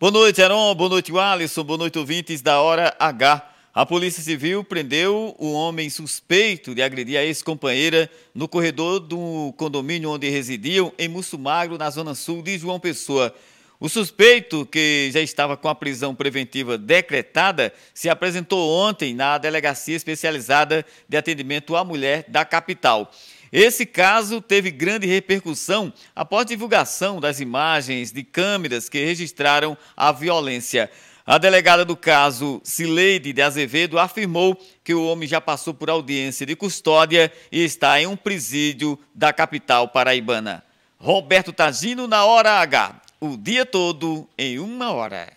Boa noite, Heron. Boa noite, Alisson. Boa noite, ouvintes da Hora H. A Polícia Civil prendeu o homem suspeito de agredir a ex-companheira no corredor do condomínio onde residiam, em Mussumagro, na zona sul de João Pessoa. O suspeito, que já estava com a prisão preventiva decretada, se apresentou ontem na Delegacia Especializada de Atendimento à Mulher da capital. Esse caso teve grande repercussão após divulgação das imagens de câmeras que registraram a violência. A delegada do caso, Cileide de Azevedo, afirmou que o homem já passou por audiência de custódia e está em um presídio da capital paraibana. Roberto Tagino na Hora H. O dia todo em uma hora.